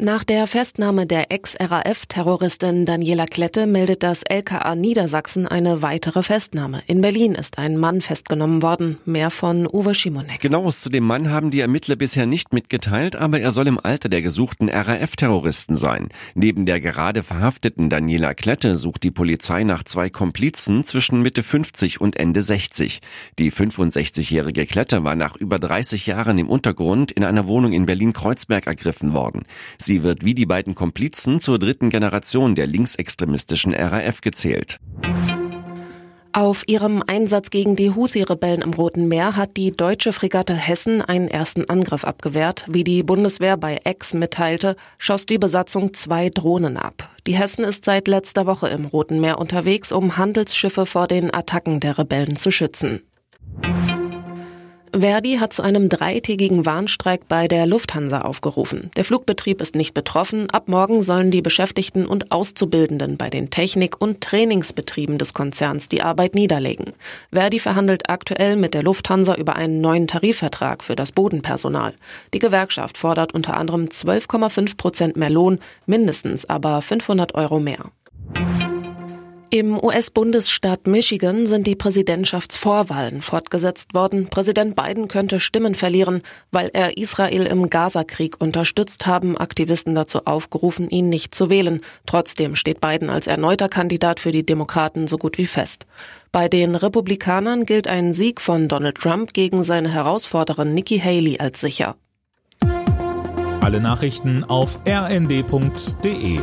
Nach der Festnahme der Ex-RAF-Terroristin Daniela Klette meldet das LKA Niedersachsen eine weitere Festnahme. In Berlin ist ein Mann festgenommen worden. Mehr von Uwe Schimonek. Genaues zu dem Mann haben die Ermittler bisher nicht mitgeteilt, aber er soll im Alter der gesuchten RAF-Terroristen sein. Neben der gerade verhafteten Daniela Klette sucht die Polizei nach zwei Komplizen zwischen Mitte 50 und Ende 60. Die 65-jährige Klette war nach über 30 Jahren im Untergrund in einer Wohnung in Berlin-Kreuzberg ergriffen worden. Sie wird wie die beiden Komplizen zur dritten Generation der linksextremistischen RAF gezählt. Auf ihrem Einsatz gegen die Houthi-Rebellen im Roten Meer hat die deutsche Fregatte Hessen einen ersten Angriff abgewehrt. Wie die Bundeswehr bei Ex mitteilte, schoss die Besatzung zwei Drohnen ab. Die Hessen ist seit letzter Woche im Roten Meer unterwegs, um Handelsschiffe vor den Attacken der Rebellen zu schützen. Verdi hat zu einem dreitägigen Warnstreik bei der Lufthansa aufgerufen. Der Flugbetrieb ist nicht betroffen. Ab morgen sollen die Beschäftigten und Auszubildenden bei den Technik- und Trainingsbetrieben des Konzerns die Arbeit niederlegen. Verdi verhandelt aktuell mit der Lufthansa über einen neuen Tarifvertrag für das Bodenpersonal. Die Gewerkschaft fordert unter anderem 12,5 Prozent mehr Lohn, mindestens aber 500 Euro mehr. Im US-Bundesstaat Michigan sind die Präsidentschaftsvorwahlen fortgesetzt worden. Präsident Biden könnte Stimmen verlieren, weil er Israel im Gazakrieg unterstützt haben Aktivisten dazu aufgerufen, ihn nicht zu wählen. Trotzdem steht Biden als erneuter Kandidat für die Demokraten so gut wie fest. Bei den Republikanern gilt ein Sieg von Donald Trump gegen seine Herausforderin Nikki Haley als sicher. Alle Nachrichten auf rnd.de